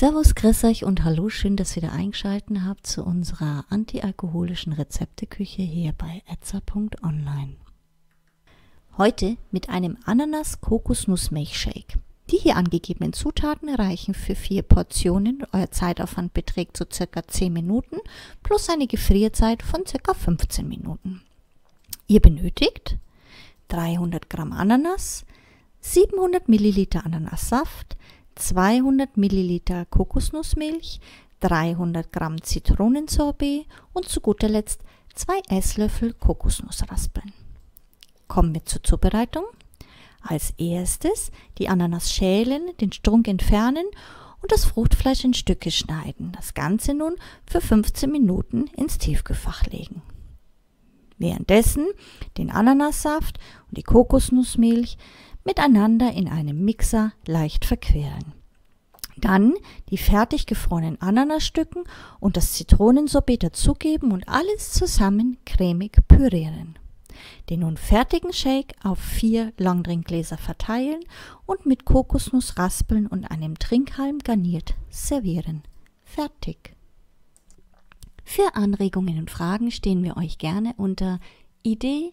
Servus, grüß euch und hallo, schön, dass ihr wieder eingeschalten habt zu unserer antialkoholischen Rezepteküche hier bei etza.online. Heute mit einem Ananas-Kokosnuss-Milchshake. Die hier angegebenen Zutaten reichen für vier Portionen. Euer Zeitaufwand beträgt so circa 10 Minuten plus eine Gefrierzeit von circa 15 Minuten. Ihr benötigt 300 Gramm Ananas, 700 Milliliter Ananassaft, 200 Milliliter Kokosnussmilch, 300 Gramm Zitronensorbet und zu guter Letzt 2 Esslöffel Kokosnussraspeln. Kommen wir zur Zubereitung. Als erstes die Ananas schälen, den Strunk entfernen und das Fruchtfleisch in Stücke schneiden. Das Ganze nun für 15 Minuten ins Tiefkühlfach legen. Währenddessen den Ananassaft und die Kokosnussmilch miteinander in einem Mixer leicht verqueren. Dann die fertig gefrorenen Ananasstücken und das Zitronensorbet dazugeben und alles zusammen cremig pürieren. Den nun fertigen Shake auf vier Longdrinkgläser verteilen und mit Kokosnuss raspeln und einem Trinkhalm garniert servieren. Fertig. Für Anregungen und Fragen stehen wir euch gerne unter idee